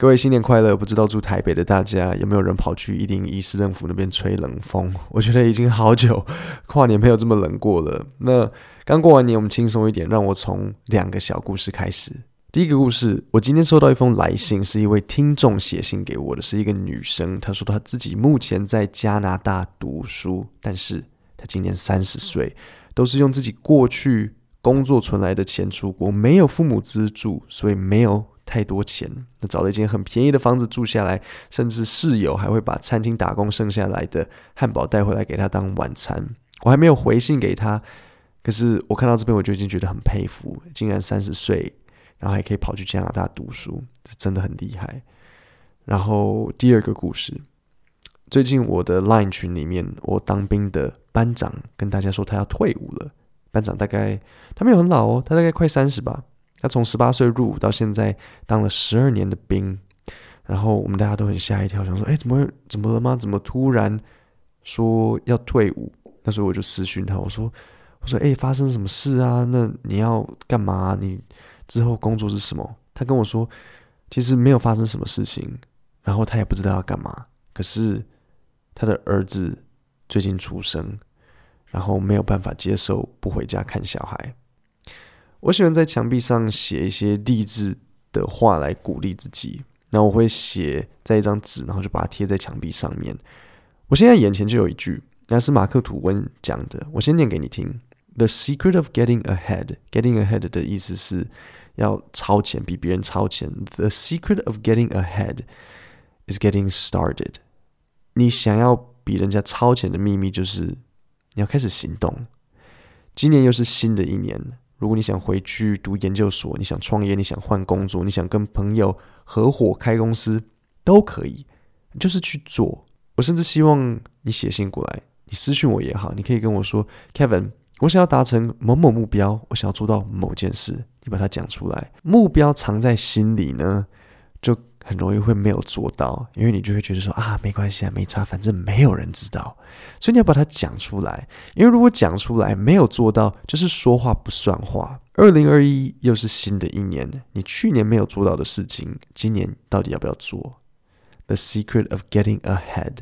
各位新年快乐！不知道住台北的大家有没有人跑去一零一市政府那边吹冷风？我觉得已经好久跨年没有这么冷过了。那刚过完年，我们轻松一点，让我从两个小故事开始。第一个故事，我今天收到一封来信，是一位听众写信给我的，是一个女生。她说她自己目前在加拿大读书，但是她今年三十岁，都是用自己过去工作存来的钱出国，没有父母资助，所以没有。太多钱，那找了一间很便宜的房子住下来，甚至室友还会把餐厅打工剩下来的汉堡带回来给他当晚餐。我还没有回信给他，可是我看到这边我就已经觉得很佩服，竟然三十岁，然后还可以跑去加拿大读书，是真的很厉害。然后第二个故事，最近我的 Line 群里面，我当兵的班长跟大家说他要退伍了。班长大概他没有很老哦，他大概快三十吧。他从十八岁入伍到现在当了十二年的兵，然后我们大家都很吓一跳，想说：“哎，怎么怎么了吗？怎么突然说要退伍？”那时候我就私讯他，我说：“我说哎，发生什么事啊？那你要干嘛？你之后工作是什么？”他跟我说：“其实没有发生什么事情，然后他也不知道要干嘛。可是他的儿子最近出生，然后没有办法接受不回家看小孩。”我喜欢在墙壁上写一些励志的话来鼓励自己。那我会写在一张纸，然后就把它贴在墙壁上面。我现在眼前就有一句，那是马克吐温讲的。我先念给你听：The secret of getting ahead, getting ahead 的意思是要超前，比别人超前。The secret of getting ahead is getting started。你想要比人家超前的秘密就是你要开始行动。今年又是新的一年。如果你想回去读研究所，你想创业，你想换工作，你想跟朋友合伙开公司，都可以，就是去做。我甚至希望你写信过来，你私信我也好，你可以跟我说，Kevin，我想要达成某某目标，我想要做到某件事，你把它讲出来。目标藏在心里呢，就。很容易会没有做到，因为你就会觉得说啊，没关系啊，没差，反正没有人知道，所以你要把它讲出来。因为如果讲出来没有做到，就是说话不算话。二零二一又是新的一年，你去年没有做到的事情，今年到底要不要做？The secret of getting ahead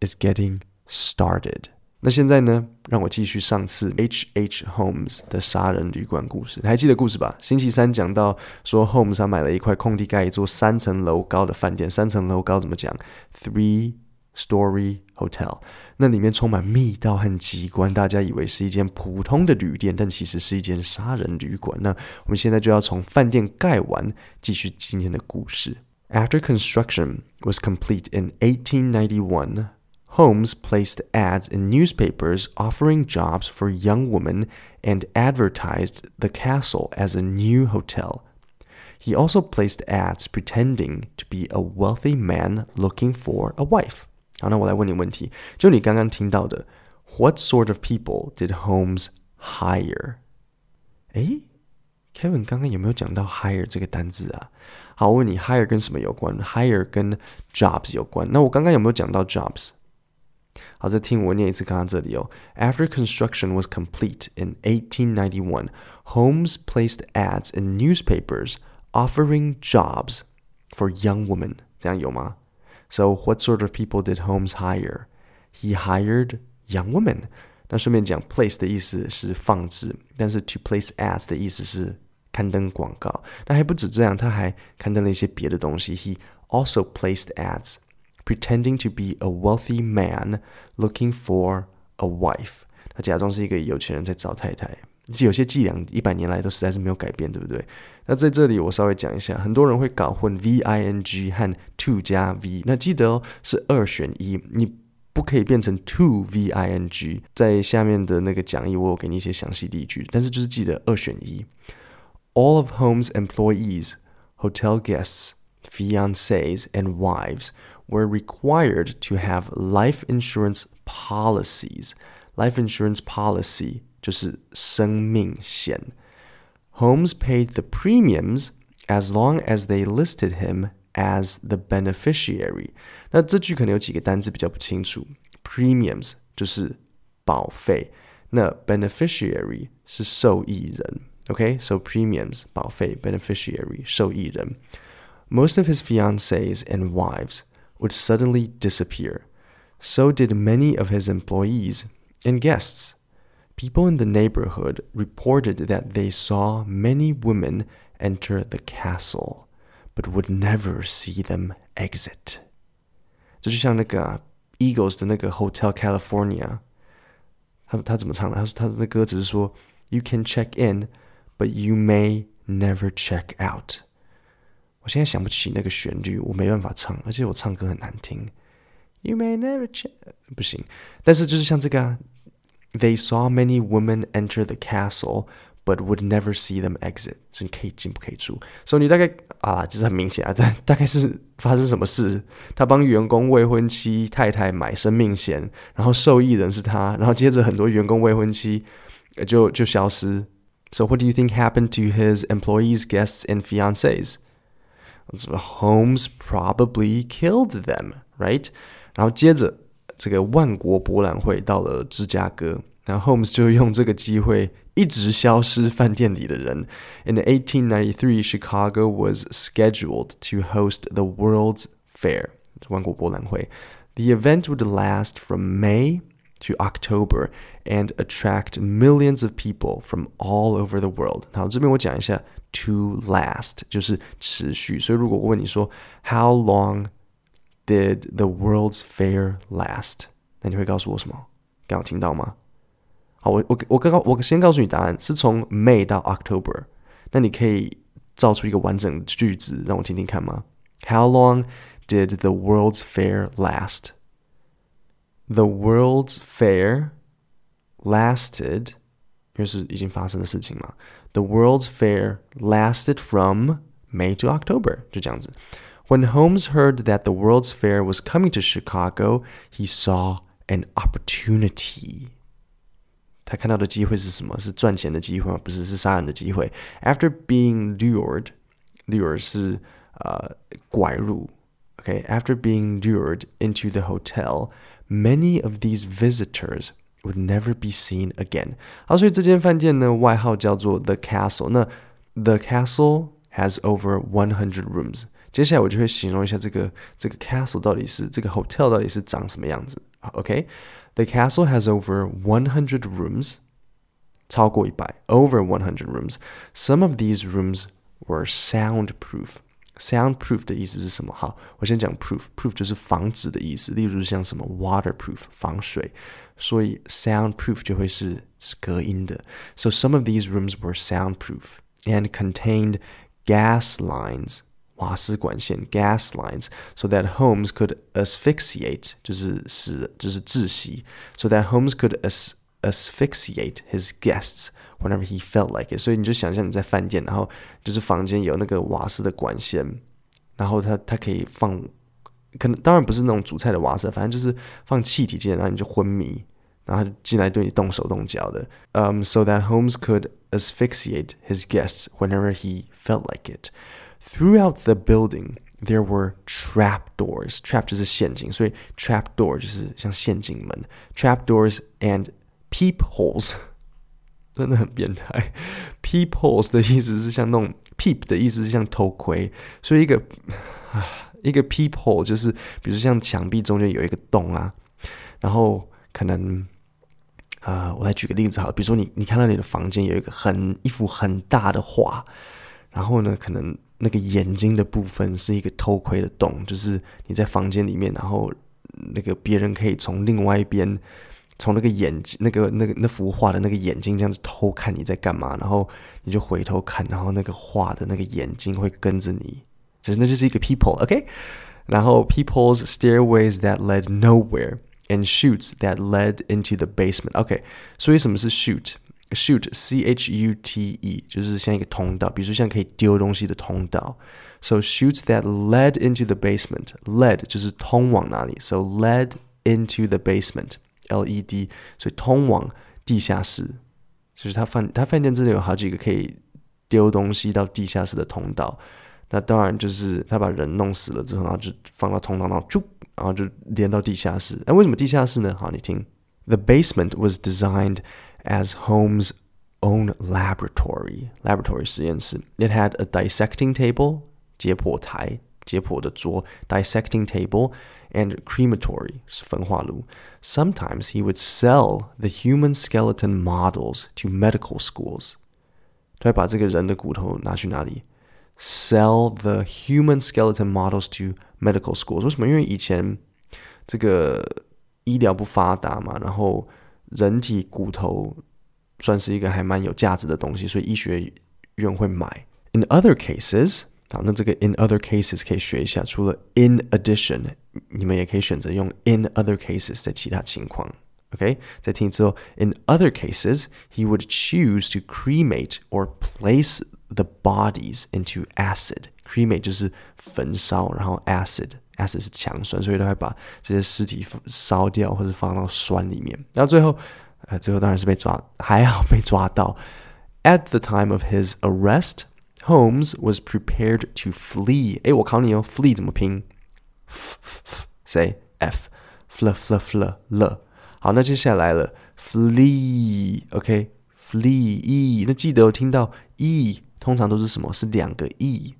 is getting started. 那现在呢？让我继续上次 H H Holmes 的杀人旅馆故事，你还记得故事吧？星期三讲到说，Holmes 他买了一块空地，盖一座三层楼高的饭店。三层楼高怎么讲？Three story hotel。那里面充满密道和机关，大家以为是一间普通的旅店，但其实是一间杀人旅馆。那我们现在就要从饭店盖完，继续今天的故事。After construction was complete in 1891. Holmes placed ads in newspapers offering jobs for young women and advertised the castle as a new hotel. He also placed ads pretending to be a wealthy man looking for a wife. 好，那我来问你问题，就你刚刚听到的，What sort of people did Holmes hire？诶 Kevin 刚刚有没有讲到 hire 这个单字啊？好，我问你，hire 跟什么有关？hire 跟 jobs 有关。那我刚刚有没有讲到 jobs？ 好，再听我念一次刚刚这里哦。After construction was complete in 1891, Holmes placed ads in newspapers offering jobs for young women. 这样有吗？So what sort of people did Holmes hire? He hired young women. 那顺便讲，place 的意思是放置，但是 to place ads 的意思是刊登广告。那还不止这样，他还刊登了一些别的东西。He also placed ads pretending to be a wealthy man looking for a wife。他假装是一个有钱人在找太太。有些伎俩一百年来都实在是没有改变，对不对？那在这里我稍微讲一下，很多人会搞混 v i n g 和 to 加 v，那记得哦，是二选一，你不可以变成 to v i n g。在下面的那个讲义，我有给你一些详细例句，但是就是记得二选一。All of Home's employees, hotel guests, fiancés, and wives were required to have life insurance policies. Life insurance policy 就是生命险。Holmes paid the premiums as long as they listed him as the beneficiary。那这句可能有几个单词比较不清楚。Premiums 就是保费，那 beneficiary 是受益人。OK，so、okay? premiums 保费，beneficiary 受益人。 most of his fiancées and wives would suddenly disappear. So did many of his employees and guests. People in the neighborhood reported that they saw many women enter the castle, but would never see them exit. 这就像那个、啊、Eagles 的那个 Hotel California，他他怎么唱的？他说他的那歌词是说，You can check in, but you may never check out。 我现在想不起那个旋律，我没办法唱，而且我唱歌很难听。You may never check，不行。但是就是像这个啊，They saw many women enter the castle, but would never see them exit。所以你可以进，不可以出。所以你大概啊，就是很明显啊，这大概是发生什么事？他帮员工未婚妻太太买生命险，然后受益人是他，然后接着很多员工未婚妻就就消失。So what do you think happened to his employees, guests, and fiancés? Holmes probably killed them, right? 然后接着这个万国博览会到了芝加哥，然后 Holmes 就用这个机会一直消失饭店里的人。In 1893, Chicago was scheduled to host the World's Fair, 万国博览会. The event would last from May to October and attract millions of people from all over the world. 好，这边我讲一下 to last 就是持续。所以如果我问你说 How long did the World's Fair last？那你会告诉我什么？刚有听到吗？好，我我我刚刚我先告诉你答案，是从 May 到 October。那你可以造出一个完整句子让我听听看吗？How long did the World's Fair last? The World's Fair lasted，因为是已经发生的事情嘛。The World's Fair lasted from May to October，就这样子。When Holmes heard that the World's Fair was coming to Chicago, he saw an opportunity. 他看到的机会是什么？是赚钱的机会吗？不是，是杀人的机会。After being lured, lure 是呃拐入。Okay, after being lured into the hotel, many of these visitors would never be seen again. 好，所以这间饭店呢，外号叫做 The Castle。那 The Castle has over one hundred rooms。接下来我就会形容一下这个这个 castle 到底是这个 hotel 到底是长什么样子。OK，The castle has over one hundred rooms，超过一百，over one hundred rooms。Some of these rooms were soundproof。 soundproof 的意思是什么？好，我先讲 proof，proof proof 就是防止的意思，例如像什么 waterproof 防水，所以 soundproof 就会是隔音的。So some of these rooms were soundproof and contained gas lines 瓦斯管线 gas lines so that Holmes could asphyxiate 就是使就是窒息，so that Holmes could as asphyxiate his guests whenever he felt like it。所以你就想象你在饭店，然后就是房间有那个瓦斯的管线，然后它它可以放，可能当然不是那种煮菜的瓦斯，反正就是放气体进来，然后你就昏迷，然后进来对你动手动脚的。Um, so that Holmes could asphyxiate his guests whenever he felt like it. Throughout the building, there were trap doors. Trap 就是陷阱，所以 trap door 就是像陷阱门。Trap doors and peepholes 真的很变态。Peepholes 的意思是像那种 peep 的意思是像偷窥，所以一个一个 peephole 就是比如像墙壁中间有一个洞啊，然后可能啊、我来举个例子好了，比如说你你看到你的房间有一个很一幅很大的画，然后呢可能那个眼睛的部分是一个偷窥的洞，就是你在房间里面，然后那个别人可以从另外一边。从那个眼睛、那个、那个、那幅画的那个眼睛这样子偷看你在干嘛，然后你就回头看，然后那个画的那个眼睛会跟着你，就是那就是一个 people，OK？、Okay? 然后 people's stairways that led nowhere and chutes that led into the basement。OK，所以什么是 chute？shoot c h u t e 就是像一个通道，比如说像可以丢东西的通道。So chutes that led into the basement。led 就是通往哪里，so led into the basement。LED，所以通往地下室，就是他饭他饭店真的有好几个可以丢东西到地下室的通道。那当然就是他把人弄死了之后，然后就放到通道，然后就然后就连到地下室。那为什么地下室呢？好，你听，The basement was designed as Holmes' own laboratory. Laboratory 实验室。It had a dissecting table. 解剖台、 解剖的桌 （dissecting table） and crematory 是焚化炉。Sometimes he would sell the human skeleton models to medical schools。他会把这个人的骨头拿去哪里？Sell the human skeleton models to medical schools。为什么？因为以前这个医疗不发达嘛，然后人体骨头算是一个还蛮有价值的东西，所以医学院会买。In other cases， 好，那这个 in other cases 可以学一下。除了 in addition，你们也可以选择用 in other cases 在其他情况。OK，再听之后，in other cases he would choose to cremate or place the bodies into acid. Cremate 就是焚烧，然后 acid acid 是强酸，所以他会把这些尸体烧掉或者放到酸里面。然后最后呃，最后当然是被抓，还好被抓到。At the time of his arrest, Holmes was prepared to flee. 诶，我考你哦，flee 怎么拼？f f 谁？f fl fl fl l。好，那接下来了，flee，OK，flee e。那记得有听到 e 通常都是什么？是两个 e。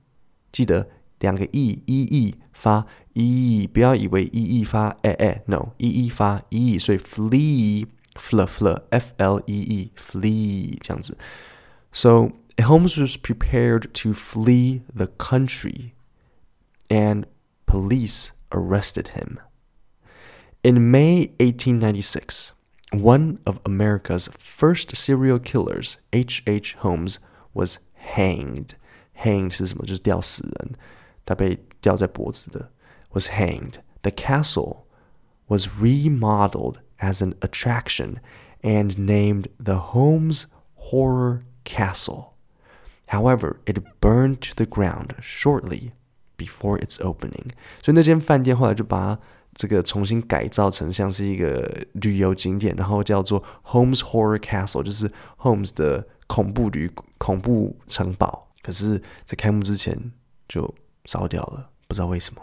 记得两个 e e e 发 e，不要以为 e e 发 e e，no，e e 发 e，所以 flee。fl fl f l e e flee 这样子。So Holmes was prepared to flee the country, and police arrested him. In May 1896, one of America's first serial killers, H. H. Holmes, was hanged. Hanged 是什么？就是吊死人，他被吊在脖子的。Was hanged. The castle was remodeled as an attraction and named the Holmes Horror Castle. However, it burned to the ground shortly before its opening. 所以那间饭店后来就把这个重新改造成像是一个旅游景点，然后叫做 Holmes Horror Castle，就是 Holmes 的恐怖旅恐怖城堡。可是，在开幕之前就烧掉了，不知道为什么。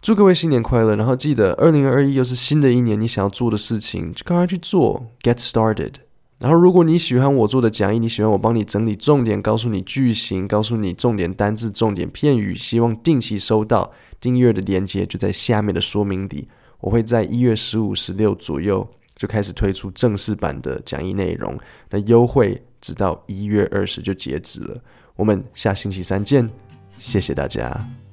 祝各位新年快乐！然后记得，二零二一又是新的一年，你想要做的事情就赶快去做，get started。然后，如果你喜欢我做的讲义，你喜欢我帮你整理重点，告诉你句型，告诉你重点单字、重点片语，希望定期收到订阅的链接，就在下面的说明底。我会在一月十五、十六左右就开始推出正式版的讲义内容，那优惠直到一月二十就截止了。我们下星期三见，谢谢大家。